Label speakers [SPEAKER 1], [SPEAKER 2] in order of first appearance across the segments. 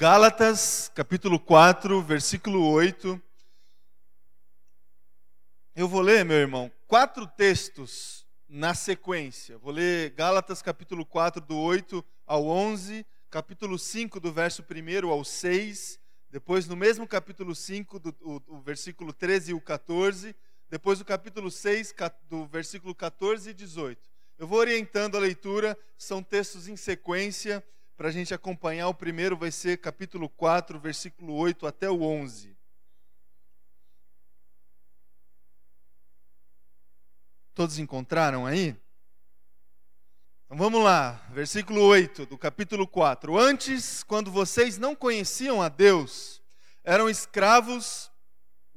[SPEAKER 1] Gálatas, capítulo 4, versículo 8. Eu vou ler, meu irmão, quatro textos na sequência. Vou ler Gálatas, capítulo 4, do 8 ao 11, capítulo 5, do verso 1 ao 6, depois no mesmo capítulo 5, do o, o versículo 13 e o 14, depois o capítulo 6, do versículo 14 e 18. Eu vou orientando a leitura, são textos em sequência para a gente acompanhar, o primeiro vai ser capítulo 4, versículo 8 até o 11. Todos encontraram aí? Então vamos lá, versículo 8 do capítulo 4. Antes, quando vocês não conheciam a Deus, eram escravos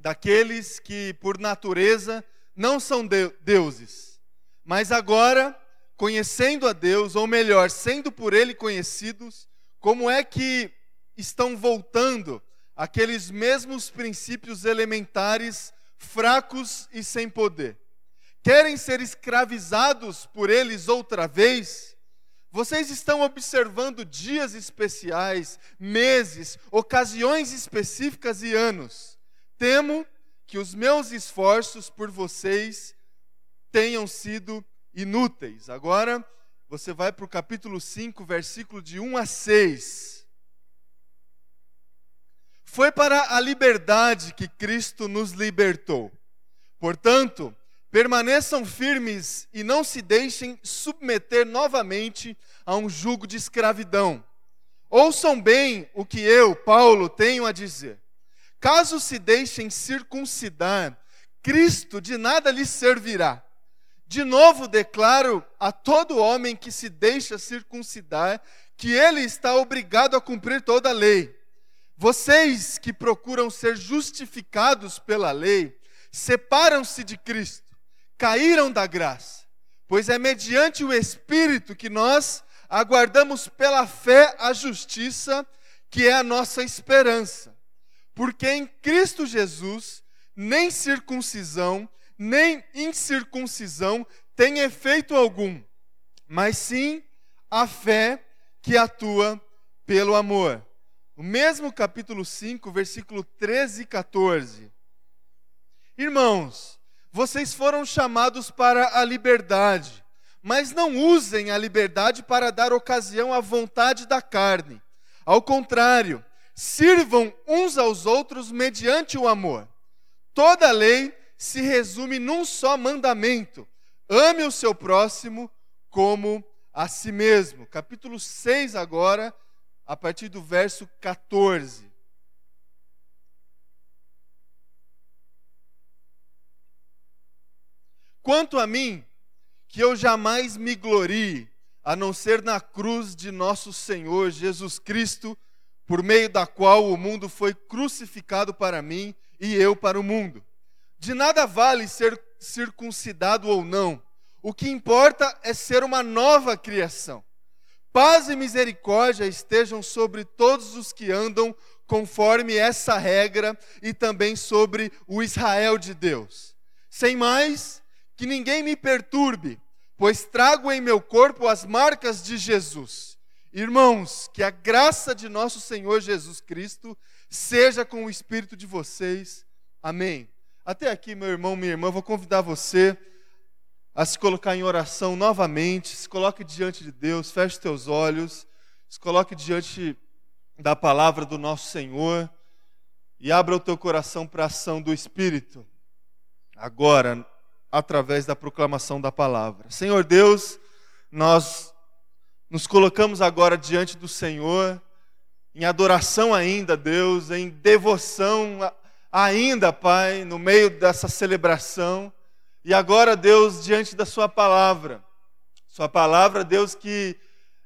[SPEAKER 1] daqueles que, por natureza, não são de deuses. Mas agora conhecendo a Deus, ou melhor, sendo por Ele conhecidos, como é que estão voltando aqueles mesmos princípios elementares fracos e sem poder? Querem ser escravizados por eles outra vez? Vocês estão observando dias especiais, meses, ocasiões específicas e anos. Temo que os meus esforços por vocês tenham sido inúteis. Agora, você vai para o capítulo 5, versículo de 1 a 6. Foi para a liberdade que Cristo nos libertou. Portanto, permaneçam firmes e não se deixem submeter novamente a um jugo de escravidão. Ouçam bem o que eu, Paulo, tenho a dizer. Caso se deixem circuncidar, Cristo de nada lhes servirá de novo declaro a todo homem que se deixa circuncidar que ele está obrigado a cumprir toda a lei. Vocês que procuram ser justificados pela lei, separam-se de Cristo, caíram da graça, pois é mediante o Espírito que nós aguardamos pela fé a justiça, que é a nossa esperança. Porque em Cristo Jesus, nem circuncisão, nem incircuncisão tem efeito algum, mas sim a fé que atua pelo amor. O mesmo capítulo 5, versículo 13 e 14. Irmãos, vocês foram chamados para a liberdade, mas não usem a liberdade para dar ocasião à vontade da carne. Ao contrário, sirvam uns aos outros mediante o amor. Toda lei se resume num só mandamento: ame o seu próximo como a si mesmo. Capítulo 6, agora, a partir do verso 14. Quanto a mim, que eu jamais me glorie, a não ser na cruz de nosso Senhor Jesus Cristo, por meio da qual o mundo foi crucificado para mim e eu para o mundo. De nada vale ser circuncidado ou não. O que importa é ser uma nova criação. Paz e misericórdia estejam sobre todos os que andam conforme essa regra e também sobre o Israel de Deus. Sem mais, que ninguém me perturbe, pois trago em meu corpo as marcas de Jesus. Irmãos, que a graça de nosso Senhor Jesus Cristo seja com o espírito de vocês. Amém. Até aqui, meu irmão, minha irmã, vou convidar você a se colocar em oração novamente, se coloque diante de Deus, feche teus olhos, se coloque diante da palavra do nosso Senhor e abra o teu coração para a ação do Espírito, agora, através da proclamação da palavra. Senhor Deus, nós nos colocamos agora diante do Senhor, em adoração ainda, Deus, em devoção ainda, Pai, no meio dessa celebração. E agora, Deus, diante da Sua palavra, Sua palavra, Deus, que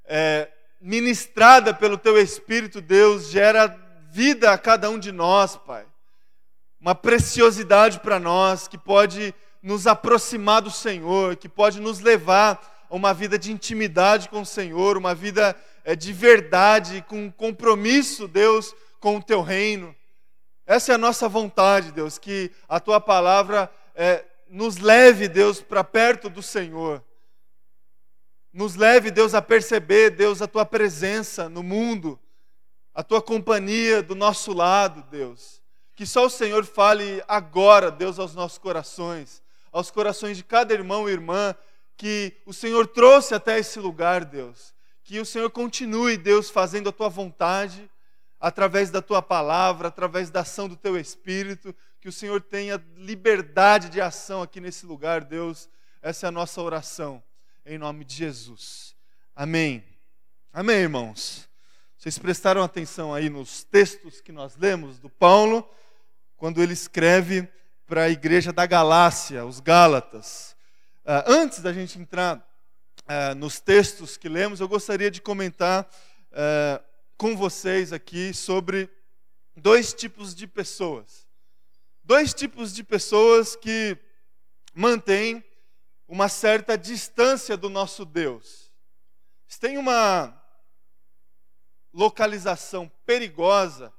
[SPEAKER 1] é, ministrada pelo Teu Espírito, Deus, gera vida a cada um de nós, Pai. Uma preciosidade para nós que pode nos aproximar do Senhor, que pode nos levar a uma vida de intimidade com o Senhor, uma vida é, de verdade, com compromisso, Deus, com o Teu reino. Essa é a nossa vontade, Deus, que a tua palavra é, nos leve, Deus, para perto do Senhor. Nos leve, Deus, a perceber, Deus, a tua presença no mundo, a tua companhia do nosso lado, Deus. Que só o Senhor fale agora, Deus, aos nossos corações, aos corações de cada irmão e irmã que o Senhor trouxe até esse lugar, Deus. Que o Senhor continue, Deus, fazendo a tua vontade, através da tua palavra, através da ação do teu espírito. Que o Senhor tenha liberdade de ação aqui nesse lugar, Deus. Essa é a nossa oração, em nome de Jesus. Amém. Amém, irmãos. Vocês prestaram atenção aí nos textos que nós lemos do Paulo, quando ele escreve para a igreja da Galácia, os Gálatas. Uh, antes da gente entrar uh, nos textos que lemos, eu gostaria de comentar uh, com vocês aqui sobre dois tipos de pessoas. Dois tipos de pessoas que mantêm uma certa distância do nosso Deus. Tem uma localização perigosa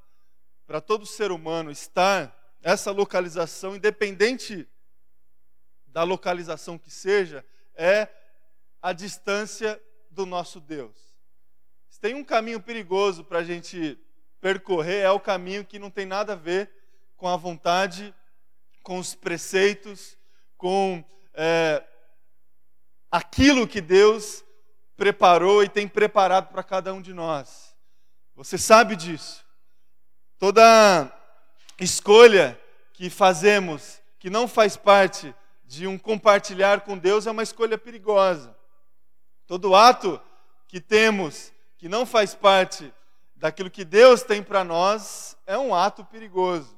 [SPEAKER 1] para todo ser humano estar, essa localização, independente da localização que seja, é a distância do nosso Deus. Se tem um caminho perigoso para a gente percorrer, é o caminho que não tem nada a ver com a vontade, com os preceitos, com é, aquilo que Deus preparou e tem preparado para cada um de nós. Você sabe disso. Toda escolha que fazemos que não faz parte de um compartilhar com Deus é uma escolha perigosa. Todo ato que temos que não faz parte daquilo que Deus tem para nós é um ato perigoso.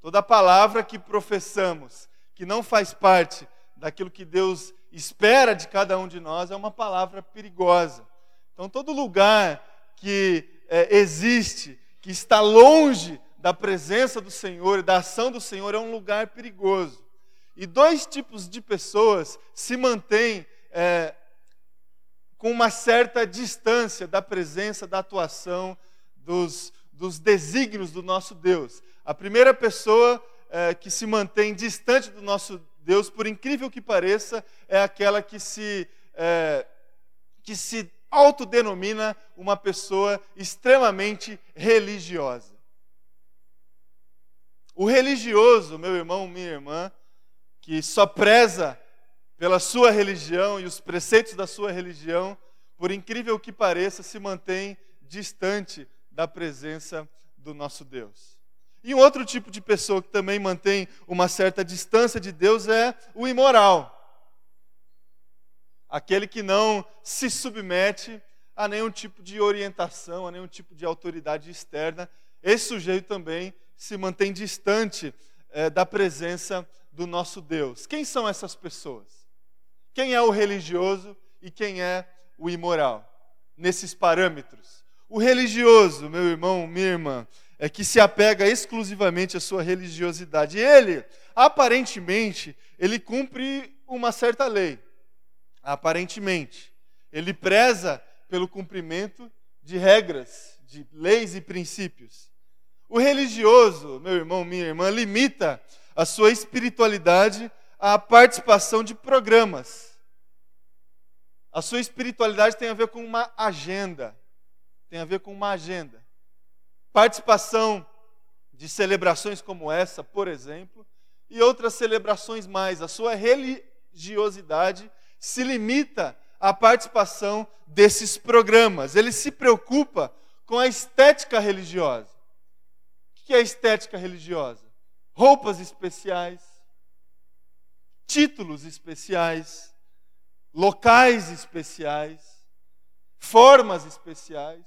[SPEAKER 1] Toda palavra que professamos que não faz parte daquilo que Deus espera de cada um de nós é uma palavra perigosa. Então, todo lugar que é, existe, que está longe da presença do Senhor e da ação do Senhor, é um lugar perigoso. E dois tipos de pessoas se mantêm é, com uma certa distância da presença, da atuação, dos, dos desígnios do nosso Deus. A primeira pessoa é, que se mantém distante do nosso Deus, por incrível que pareça, é aquela que se, é, que se autodenomina uma pessoa extremamente religiosa. O religioso, meu irmão, minha irmã, que só preza pela sua religião e os preceitos da sua religião, por incrível que pareça, se mantém distante da presença do nosso Deus. E um outro tipo de pessoa que também mantém uma certa distância de Deus é o imoral aquele que não se submete a nenhum tipo de orientação, a nenhum tipo de autoridade externa. Esse sujeito também se mantém distante é, da presença do nosso Deus. Quem são essas pessoas? Quem é o religioso e quem é o imoral? Nesses parâmetros. O religioso, meu irmão, minha irmã, é que se apega exclusivamente à sua religiosidade. Ele, aparentemente, ele cumpre uma certa lei aparentemente. Ele preza pelo cumprimento de regras, de leis e princípios. O religioso, meu irmão, minha irmã, limita a sua espiritualidade à participação de programas. A sua espiritualidade tem a ver com uma agenda. Tem a ver com uma agenda. Participação de celebrações como essa, por exemplo, e outras celebrações mais. A sua religiosidade se limita à participação desses programas. Ele se preocupa com a estética religiosa. O que é a estética religiosa? Roupas especiais, títulos especiais, locais especiais, formas especiais.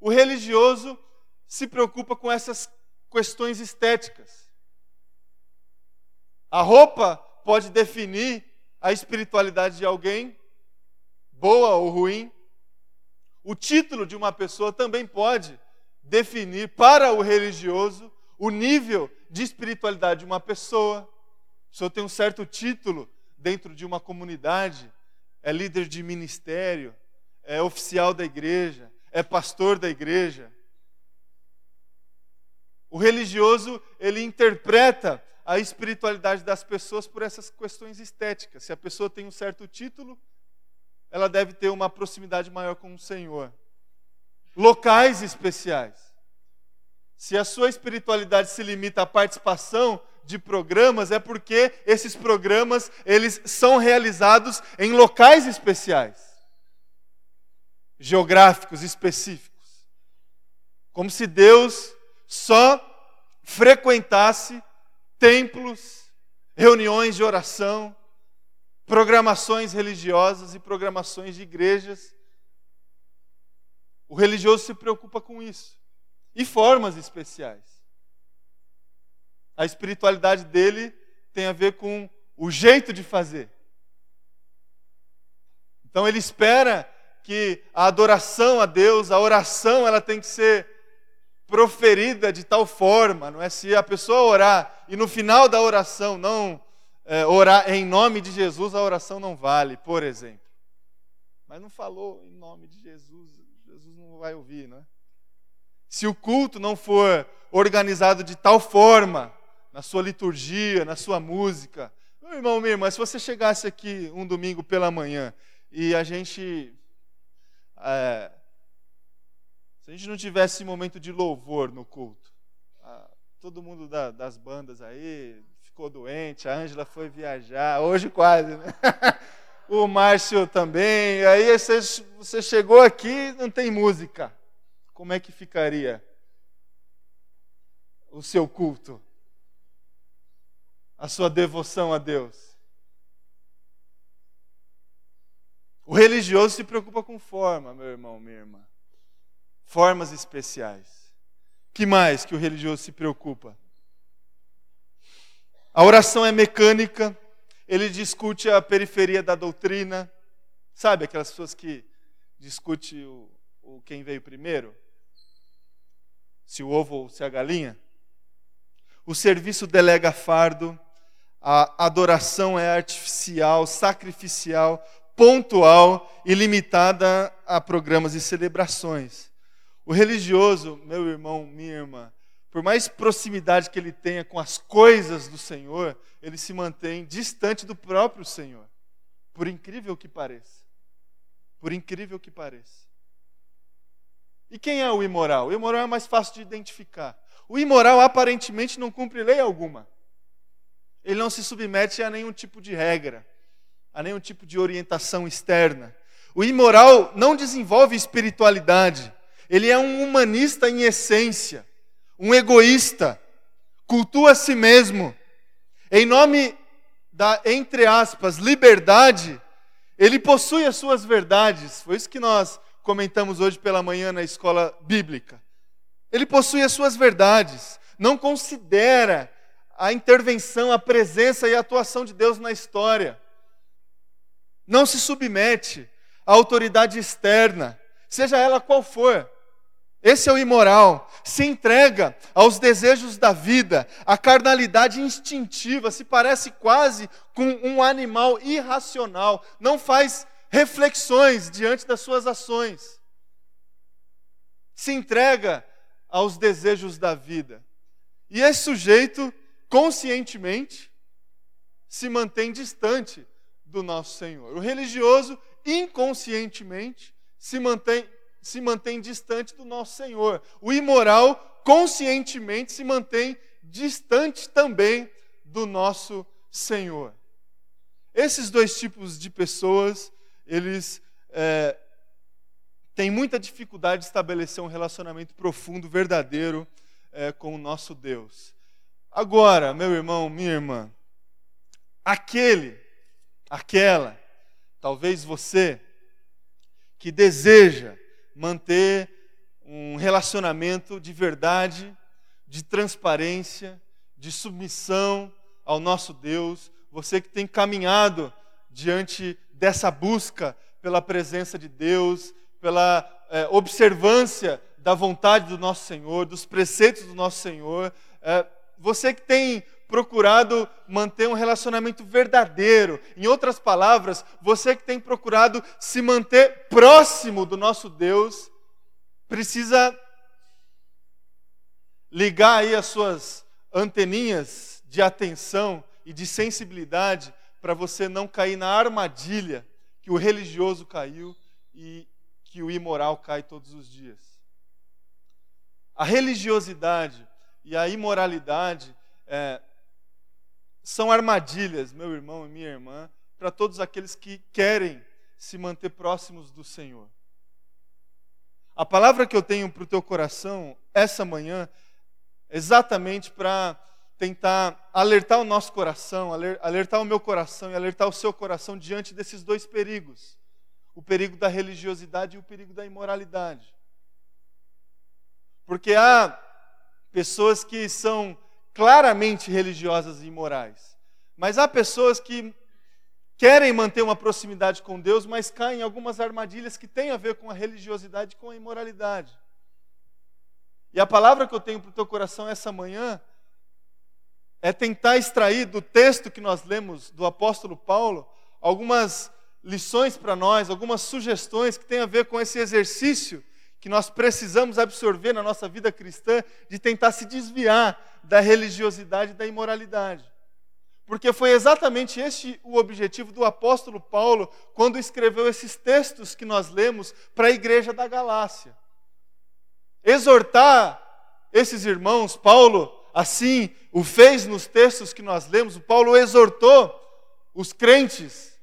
[SPEAKER 1] O religioso se preocupa com essas questões estéticas. A roupa pode definir a espiritualidade de alguém, boa ou ruim. O título de uma pessoa também pode definir para o religioso o nível de espiritualidade de uma pessoa. Se eu tenho um certo título dentro de uma comunidade, é líder de ministério, é oficial da igreja, é pastor da igreja. O religioso, ele interpreta a espiritualidade das pessoas por essas questões estéticas. Se a pessoa tem um certo título, ela deve ter uma proximidade maior com o Senhor. Locais especiais. Se a sua espiritualidade se limita à participação de programas, é porque esses programas eles são realizados em locais especiais, geográficos específicos. Como se Deus só frequentasse templos, reuniões de oração, programações religiosas e programações de igrejas. O religioso se preocupa com isso. E formas especiais. A espiritualidade dele tem a ver com o jeito de fazer. Então ele espera que a adoração a Deus, a oração, ela tem que ser proferida de tal forma, não é? Se a pessoa orar e no final da oração não é, orar em nome de Jesus, a oração não vale, por exemplo. Mas não falou em nome de Jesus, Jesus não vai ouvir, não é? Se o culto não for organizado de tal forma, na sua liturgia, na sua música, meu irmão, minha irmã, se você chegasse aqui um domingo pela manhã e a gente é, se a gente não tivesse momento de louvor no culto, ah, todo mundo da, das bandas aí ficou doente, a Ângela foi viajar, hoje quase, né? o Márcio também, aí você, você chegou aqui não tem música. Como é que ficaria o seu culto? A sua devoção a Deus? O religioso se preocupa com forma, meu irmão, minha irmã formas especiais. Que mais que o religioso se preocupa? A oração é mecânica, ele discute a periferia da doutrina. Sabe aquelas pessoas que discute o, o quem veio primeiro? Se o ovo ou se a galinha? O serviço delega fardo, a adoração é artificial, sacrificial, pontual e limitada a programas e celebrações. O religioso, meu irmão, minha irmã, por mais proximidade que ele tenha com as coisas do Senhor, ele se mantém distante do próprio Senhor. Por incrível que pareça. Por incrível que pareça. E quem é o imoral? O imoral é mais fácil de identificar. O imoral aparentemente não cumpre lei alguma. Ele não se submete a nenhum tipo de regra, a nenhum tipo de orientação externa. O imoral não desenvolve espiritualidade. Ele é um humanista em essência, um egoísta, cultua a si mesmo. Em nome da, entre aspas, liberdade, ele possui as suas verdades. Foi isso que nós comentamos hoje pela manhã na escola bíblica. Ele possui as suas verdades, não considera a intervenção, a presença e a atuação de Deus na história. Não se submete à autoridade externa, seja ela qual for. Esse é o imoral. Se entrega aos desejos da vida, a carnalidade instintiva, se parece quase com um animal irracional, não faz reflexões diante das suas ações. Se entrega aos desejos da vida. E esse sujeito, conscientemente, se mantém distante do nosso Senhor. O religioso, inconscientemente, se mantém se mantém distante do nosso Senhor. O imoral, conscientemente, se mantém distante também do nosso Senhor. Esses dois tipos de pessoas, eles é, têm muita dificuldade de estabelecer um relacionamento profundo, verdadeiro é, com o nosso Deus. Agora, meu irmão, minha irmã, aquele, aquela, talvez você, que deseja manter um relacionamento de verdade, de transparência, de submissão ao nosso Deus. Você que tem caminhado diante dessa busca pela presença de Deus, pela é, observância da vontade do nosso Senhor, dos preceitos do nosso Senhor. É, você que tem procurado manter um relacionamento verdadeiro. Em outras palavras, você que tem procurado se manter próximo do nosso Deus, precisa ligar aí as suas anteninhas de atenção e de sensibilidade para você não cair na armadilha que o religioso caiu e que o imoral cai todos os dias. a religiosidade e a imoralidade é, são armadilhas, meu irmão e minha irmã, para todos aqueles que querem se manter próximos do Senhor. A palavra que eu tenho para o teu coração essa manhã, exatamente para tentar alertar o nosso coração, alertar o meu coração e alertar o seu coração diante desses dois perigos: o perigo da religiosidade e o perigo da imoralidade. Porque há pessoas que são claramente religiosas e imorais, mas há pessoas que querem manter uma proximidade com Deus, mas caem em algumas armadilhas que têm a ver com a religiosidade e com a imoralidade. E a palavra que eu tenho para o teu coração essa manhã é tentar extrair do texto que nós lemos do apóstolo Paulo algumas lições para nós, algumas sugestões que têm a ver com esse exercício que nós precisamos absorver na nossa vida cristã de tentar se desviar da religiosidade e da imoralidade. Porque foi exatamente este o objetivo do apóstolo Paulo quando escreveu esses textos que nós lemos para a igreja da Galácia. Exortar esses irmãos, Paulo assim o fez nos textos que nós lemos, Paulo exortou os crentes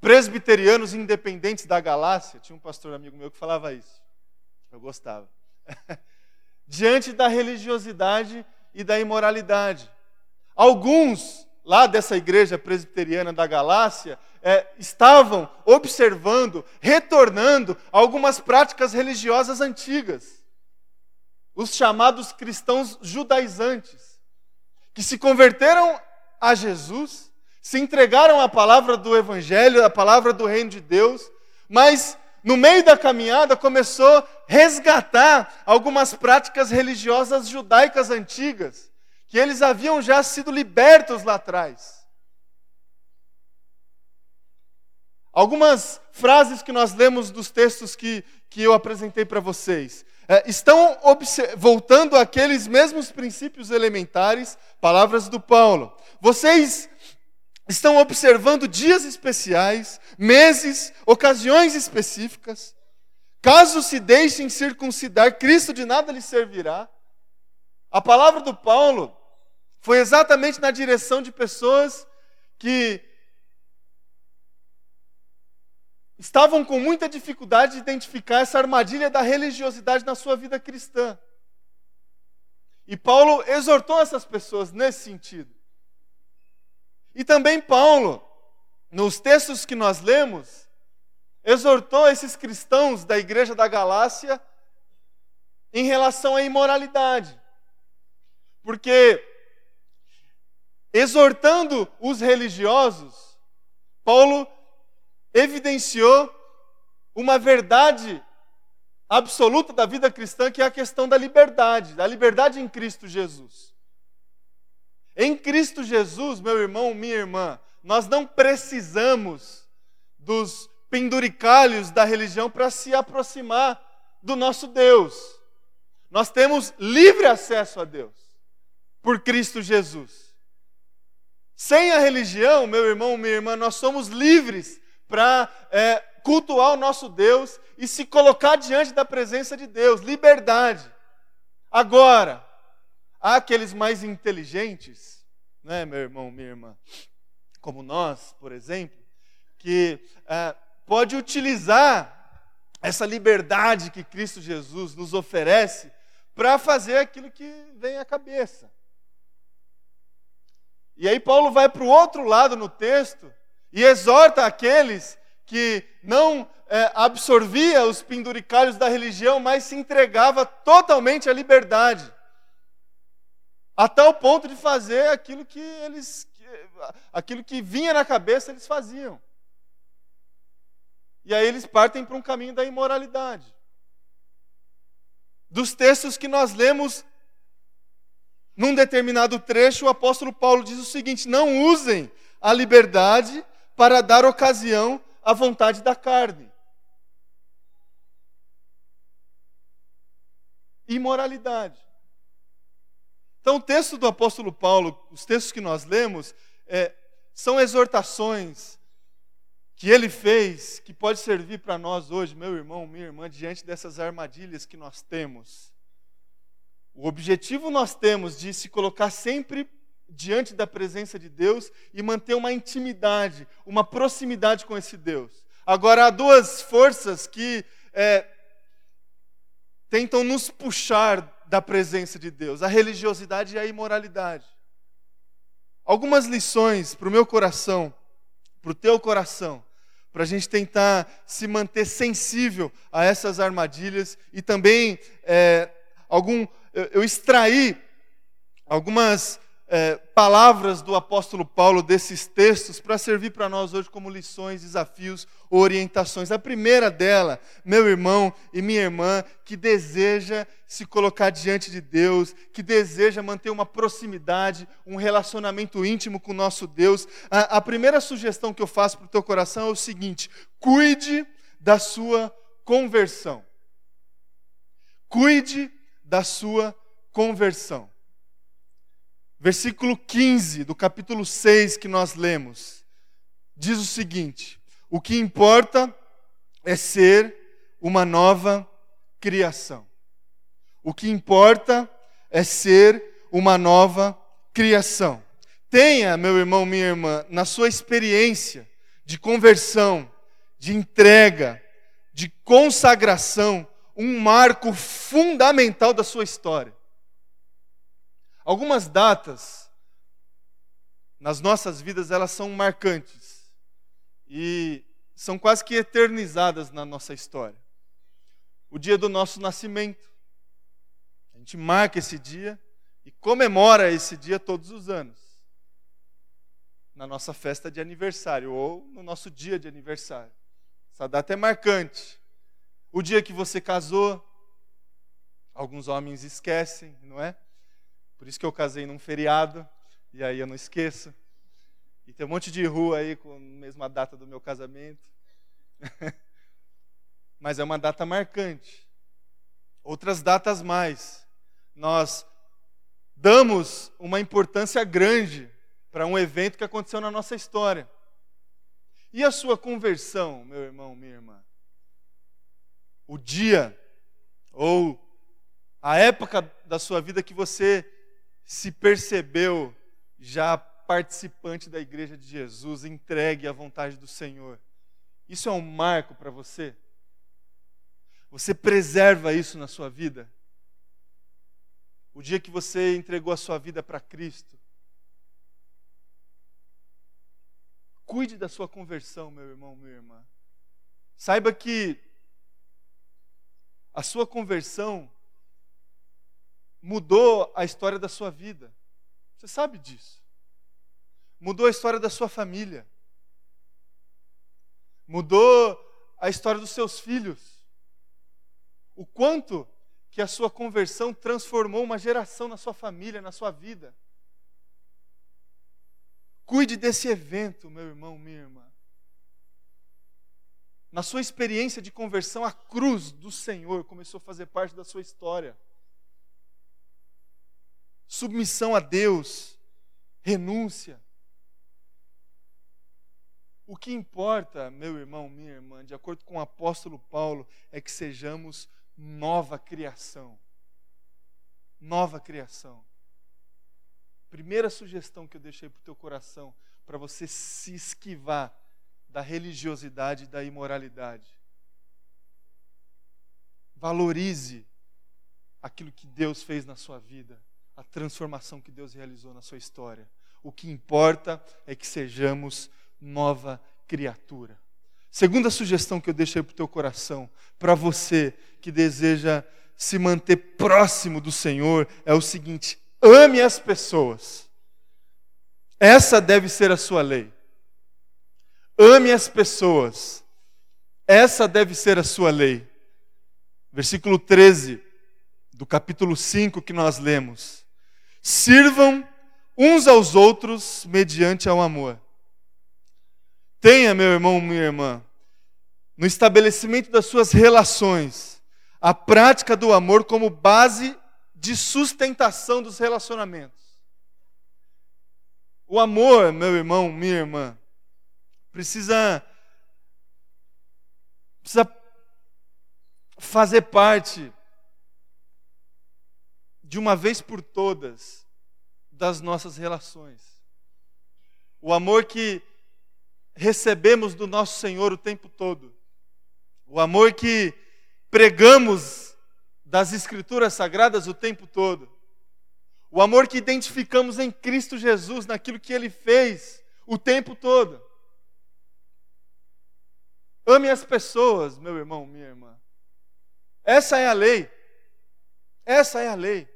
[SPEAKER 1] presbiterianos independentes da Galácia. Tinha um pastor amigo meu que falava isso. Eu gostava. Diante da religiosidade e da imoralidade. Alguns lá dessa igreja presbiteriana da Galácia, é, estavam observando, retornando algumas práticas religiosas antigas. Os chamados cristãos judaizantes, que se converteram a Jesus, se entregaram à palavra do Evangelho, à palavra do Reino de Deus, mas no meio da caminhada começou a resgatar algumas práticas religiosas judaicas antigas que eles haviam já sido libertos lá atrás. Algumas frases que nós lemos dos textos que, que eu apresentei para vocês é, estão voltando àqueles mesmos princípios elementares, palavras do Paulo. Vocês estão observando dias especiais, meses, ocasiões específicas. Caso se deixem circuncidar, Cristo de nada lhes servirá. A palavra do Paulo foi exatamente na direção de pessoas que estavam com muita dificuldade de identificar essa armadilha da religiosidade na sua vida cristã. E Paulo exortou essas pessoas nesse sentido. E também Paulo, nos textos que nós lemos, exortou esses cristãos da igreja da Galácia em relação à imoralidade. Porque exortando os religiosos, Paulo evidenciou uma verdade absoluta da vida cristã, que é a questão da liberdade, da liberdade em Cristo Jesus. Em Cristo Jesus, meu irmão, minha irmã, nós não precisamos dos penduricalhos da religião para se aproximar do nosso Deus. Nós temos livre acesso a Deus por Cristo Jesus. Sem a religião, meu irmão, minha irmã, nós somos livres para é, cultuar o nosso Deus e se colocar diante da presença de Deus. Liberdade. Agora, há aqueles mais inteligentes, né, meu irmão, minha irmã, como nós, por exemplo, que é, pode utilizar essa liberdade que Cristo Jesus nos oferece para fazer aquilo que vem à cabeça. E aí Paulo vai para o outro lado no texto e exorta aqueles que não é, absorvia os penduricalhos da religião, mas se entregava totalmente à liberdade, a tal ponto de fazer aquilo que eles, aquilo que vinha na cabeça eles faziam. E aí eles partem para um caminho da imoralidade. Dos textos que nós lemos num determinado trecho, o apóstolo Paulo diz o seguinte: não usem a liberdade para dar ocasião à vontade da carne. Imoralidade. Então, o texto do apóstolo Paulo, os textos que nós lemos, é, são exortações que ele fez, que pode servir para nós hoje, meu irmão, minha irmã, diante dessas armadilhas que nós temos O objetivo nós temos de se colocar sempre diante da presença de Deus e manter uma intimidade, uma proximidade com esse Deus. Agora, há duas forças que é, tentam nos puxar da presença de Deus: a religiosidade e a imoralidade. Algumas lições para o meu coração, para o teu coração, para a gente tentar se manter sensível a essas armadilhas e também é, algum eu, eu extraí algumas é, palavras do apóstolo Paulo desses textos para servir para nós hoje como lições, desafios, orientações. A primeira dela, meu irmão e minha irmã, que deseja se colocar diante de Deus, que deseja manter uma proximidade, um relacionamento íntimo com o nosso Deus. A, a primeira sugestão que eu faço para o teu coração é o seguinte: cuide da sua conversão. Cuide da sua conversão. Versículo 15 do capítulo 6 que nós lemos, diz o seguinte: O que importa é ser uma nova criação. O que importa é ser uma nova criação. Tenha, meu irmão, minha irmã, na sua experiência de conversão, de entrega, de consagração, um marco fundamental da sua história. Algumas datas nas nossas vidas elas são marcantes e são quase que eternizadas na nossa história. O dia do nosso nascimento. A gente marca esse dia e comemora esse dia todos os anos. Na nossa festa de aniversário ou no nosso dia de aniversário. Essa data é marcante. O dia que você casou, alguns homens esquecem, não é? Por isso que eu casei num feriado, e aí eu não esqueço. E tem um monte de rua aí com a mesma data do meu casamento. Mas é uma data marcante. Outras datas mais. Nós damos uma importância grande para um evento que aconteceu na nossa história. E a sua conversão, meu irmão, minha irmã? O dia ou a época da sua vida que você se percebeu já participante da igreja de Jesus, entregue à vontade do Senhor. Isso é um marco para você? Você preserva isso na sua vida? O dia que você entregou a sua vida para Cristo? Cuide da sua conversão, meu irmão, minha irmã. Saiba que a sua conversão mudou a história da sua vida. Você sabe disso. Mudou a história da sua família. Mudou a história dos seus filhos. O quanto que a sua conversão transformou uma geração na sua família, na sua vida. Cuide desse evento, meu irmão, minha irmã. Na sua experiência de conversão, a cruz do Senhor começou a fazer parte da sua história submissão a Deus, renúncia. O que importa, meu irmão, minha irmã, de acordo com o apóstolo Paulo, é que sejamos nova criação. Nova criação. Primeira sugestão que eu deixei para o teu coração, para você se esquivar da religiosidade e da imoralidade. Valorize aquilo que Deus fez na sua vida a transformação que Deus realizou na sua história. O que importa é que sejamos nova criatura. Segunda sugestão que eu deixei para o teu coração, para você que deseja se manter próximo do Senhor, é o seguinte: ame as pessoas. Essa deve ser a sua lei. Ame as pessoas. Essa deve ser a sua lei. Versículo 13 do capítulo 5 que nós lemos. Sirvam uns aos outros mediante ao amor. Tenha, meu irmão, minha irmã, no estabelecimento das suas relações, a prática do amor como base de sustentação dos relacionamentos. O amor, meu irmão, minha irmã, precisa precisa fazer parte de uma vez por todas, das nossas relações. O amor que recebemos do nosso Senhor o tempo todo. O amor que pregamos das Escrituras Sagradas o tempo todo. O amor que identificamos em Cristo Jesus, naquilo que Ele fez o tempo todo. Ame as pessoas, meu irmão, minha irmã. Essa é a lei. Essa é a lei.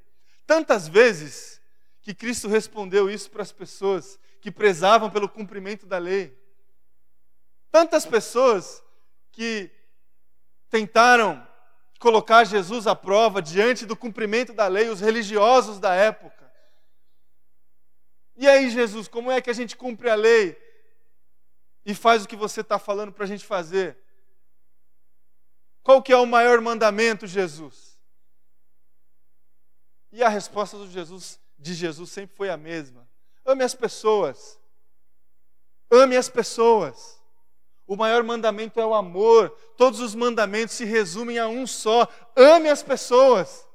[SPEAKER 1] Tantas vezes que Cristo respondeu isso para as pessoas que prezavam pelo cumprimento da lei. Tantas pessoas que tentaram colocar Jesus à prova diante do cumprimento da lei, os religiosos da época. E aí, Jesus, como é que a gente cumpre a lei e faz o que você está falando para a gente fazer? Qual que é o maior mandamento, Jesus? E a resposta Jesus, de Jesus sempre foi a mesma. Ame as pessoas. Ame as pessoas. O maior mandamento é o amor. Todos os mandamentos se resumem a um só: ame as pessoas.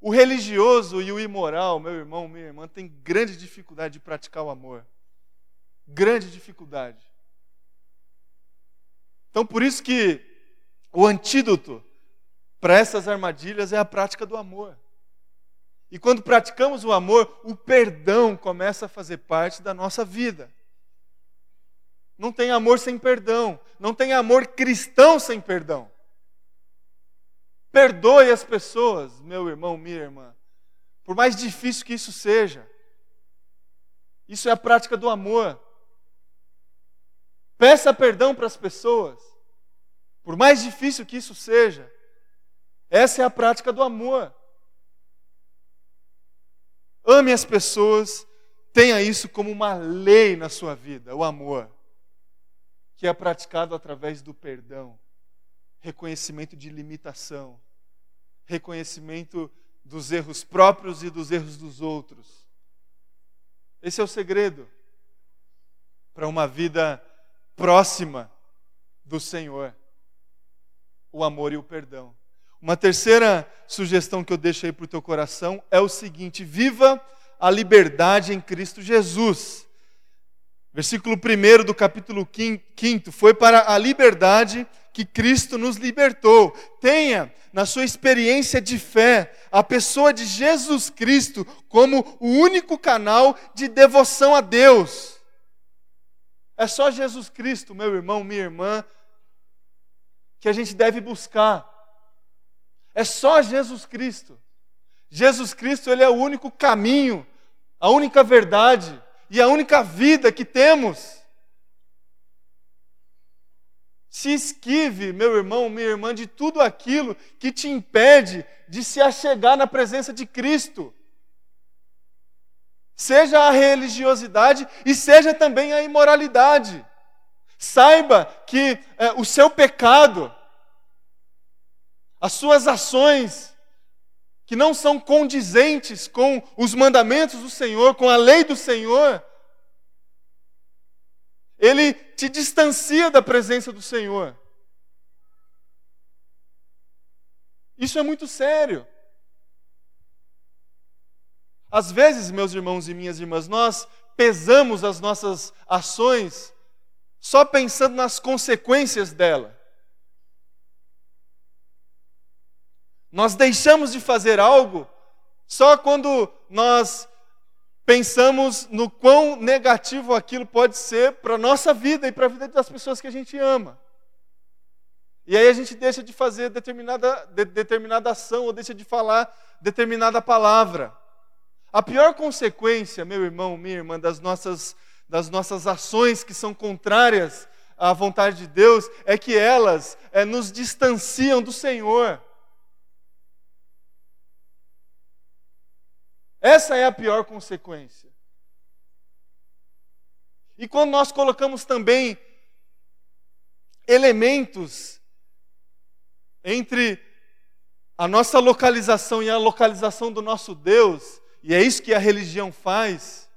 [SPEAKER 1] O religioso e o imoral, meu irmão, minha irmã, tem grande dificuldade de praticar o amor. Grande dificuldade. Então, por isso que o antídoto para essas armadilhas é a prática do amor. E quando praticamos o amor, o perdão começa a fazer parte da nossa vida. Não tem amor sem perdão. Não tem amor cristão sem perdão. Perdoe as pessoas, meu irmão, minha irmã. Por mais difícil que isso seja. Isso é a prática do amor. Peça perdão para as pessoas. Por mais difícil que isso seja. Essa é a prática do amor. Ame as pessoas, tenha isso como uma lei na sua vida, o amor, que é praticado através do perdão, reconhecimento de limitação, reconhecimento dos erros próprios e dos erros dos outros. Esse é o segredo para uma vida próxima do Senhor: o amor e o perdão. Uma terceira sugestão que eu deixo aí para o teu coração é o seguinte: viva a liberdade em Cristo Jesus. Versículo 1 do capítulo 5 foi para a liberdade que Cristo nos libertou. Tenha na sua experiência de fé a pessoa de Jesus Cristo como o único canal de devoção a Deus. É só Jesus Cristo, meu irmão, minha irmã, que a gente deve buscar. É só Jesus Cristo. Jesus Cristo, ele é o único caminho, a única verdade e a única vida que temos. Se esquive, meu irmão, minha irmã, de tudo aquilo que te impede de se achegar na presença de Cristo. Seja a religiosidade e seja também a imoralidade. Saiba que é, o seu pecado, as suas ações que não são condizentes com os mandamentos do Senhor, com a lei do Senhor, ele te distancia da presença do Senhor. Isso é muito sério. Às vezes, meus irmãos e minhas irmãs, nós pesamos as nossas ações só pensando nas consequências dela. Nós deixamos de fazer algo só quando nós pensamos no quão negativo aquilo pode ser para a nossa vida e para a vida das pessoas que a gente ama. E aí a gente deixa de fazer determinada, de, determinada ação ou deixa de falar determinada palavra. A pior consequência, meu irmão, minha irmã, das nossas, das nossas ações que são contrárias à vontade de Deus é que elas é, nos distanciam do Senhor. Essa é a pior consequência. E quando nós colocamos também elementos entre a nossa localização e a localização do nosso Deus, e é isso que a religião faz,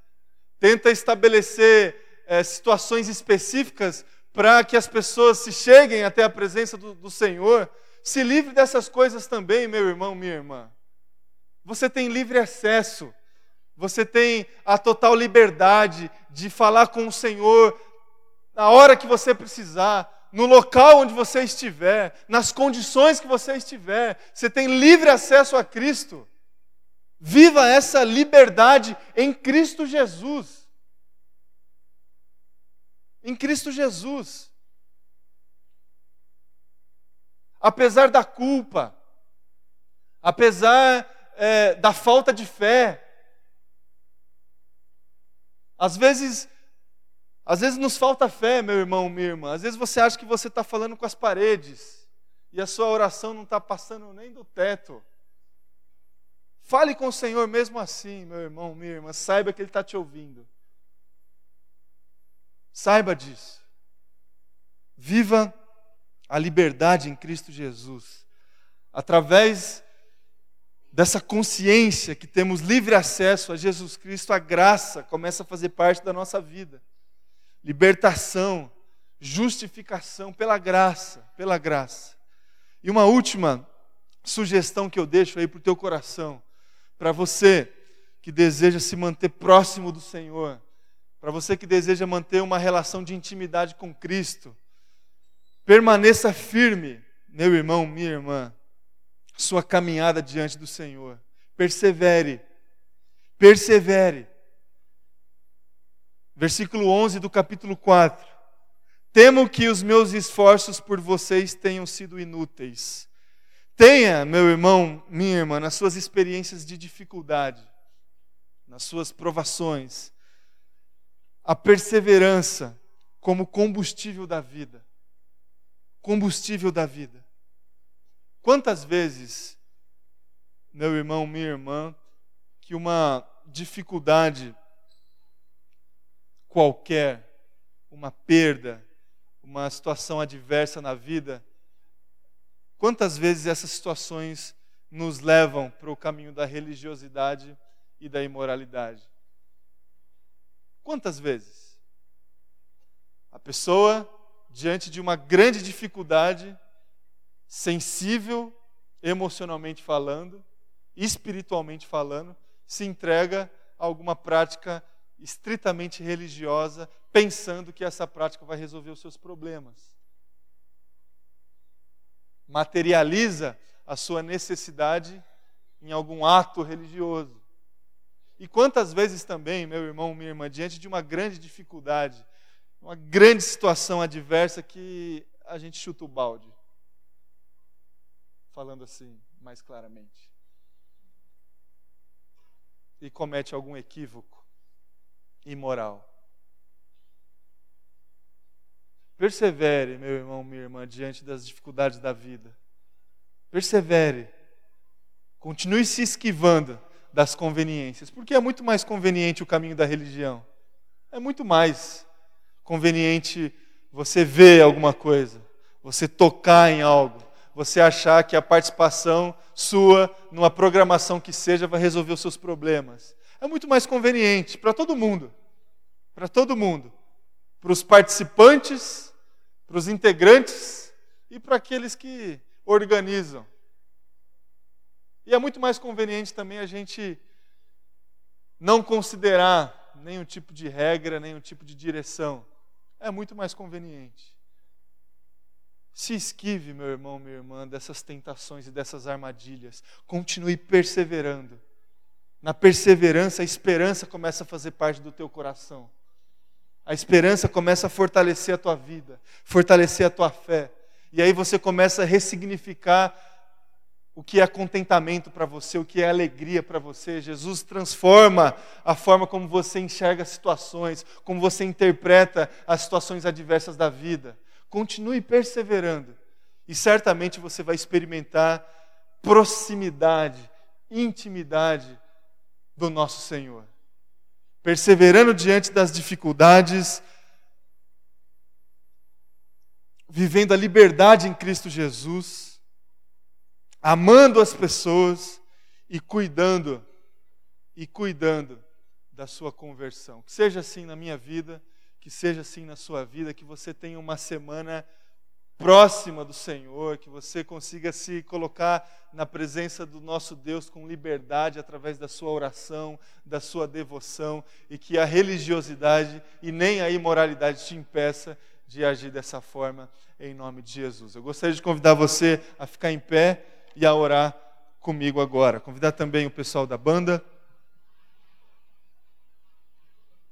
[SPEAKER 1] tenta estabelecer é, situações específicas para que as pessoas se cheguem até a presença do, do Senhor. Se livre dessas coisas também, meu irmão, minha irmã. Você tem livre acesso, você tem a total liberdade de falar com o Senhor na hora que você precisar, no local onde você estiver, nas condições que você estiver. Você tem livre acesso a Cristo. Viva essa liberdade em Cristo Jesus. Em Cristo Jesus. Apesar da culpa, apesar é, da falta de fé, às vezes, às vezes nos falta fé, meu irmão, minha irmã. Às vezes você acha que você está falando com as paredes e a sua oração não está passando nem do teto. Fale com o Senhor mesmo assim, meu irmão, minha irmã. Saiba que Ele está te ouvindo. Saiba disso. Viva a liberdade em Cristo Jesus. Através dessa consciência que temos livre acesso a Jesus Cristo, a graça começa a fazer parte da nossa vida. Libertação, justificação pela graça, pela graça. E uma última sugestão que eu deixo aí para o teu coração para você que deseja se manter próximo do Senhor, para você que deseja manter uma relação de intimidade com Cristo, permaneça firme, meu irmão, minha irmã, sua caminhada diante do Senhor. Persevere, persevere. Versículo 11 do capítulo 4. Temo que os meus esforços por vocês tenham sido inúteis Tenha, meu irmão, minha irmã, nas suas experiências de dificuldade, nas suas provações, a perseverança como combustível da vida. Combustível da vida. Quantas vezes, meu irmão, minha irmã, que uma dificuldade qualquer, uma perda, uma situação adversa na vida, Quantas vezes essas situações nos levam para o caminho da religiosidade e da imoralidade? Quantas vezes? A pessoa, diante de uma grande dificuldade, sensível, emocionalmente falando, espiritualmente falando, se entrega a alguma prática estritamente religiosa, pensando que essa prática vai resolver os seus problemas materializa a sua necessidade em algum ato religioso. E quantas vezes também, meu irmão, minha irmã, diante de uma grande dificuldade, uma grande situação adversa que a gente chuta o balde. Falando assim, mais claramente. E comete algum equívoco imoral. Persevere, meu irmão, minha irmã, diante das dificuldades da vida. Persevere. Continue se esquivando das conveniências, porque é muito mais conveniente o caminho da religião. É muito mais conveniente você ver alguma coisa, você tocar em algo, você achar que a participação sua numa programação que seja vai resolver os seus problemas. É muito mais conveniente para todo mundo. Para todo mundo. Para os participantes para os integrantes e para aqueles que organizam. E é muito mais conveniente também a gente não considerar nenhum tipo de regra, nenhum tipo de direção. É muito mais conveniente. Se esquive, meu irmão, minha irmã, dessas tentações e dessas armadilhas. Continue perseverando. Na perseverança, a esperança começa a fazer parte do teu coração. A esperança começa a fortalecer a tua vida, fortalecer a tua fé. E aí você começa a ressignificar o que é contentamento para você, o que é alegria para você. Jesus transforma a forma como você enxerga as situações, como você interpreta as situações adversas da vida. Continue perseverando e certamente você vai experimentar proximidade, intimidade do nosso Senhor perseverando diante das dificuldades, vivendo a liberdade em Cristo Jesus, amando as pessoas e cuidando e cuidando da sua conversão. Que seja assim na minha vida que seja assim na sua vida, que você tenha uma semana próxima do Senhor, que você consiga se colocar na presença do nosso Deus com liberdade através da sua oração, da sua devoção e que a religiosidade e nem a imoralidade te impeça de agir dessa forma em nome de Jesus. Eu gostaria de convidar você a ficar em pé e a orar comigo agora. Convidar também o pessoal da banda.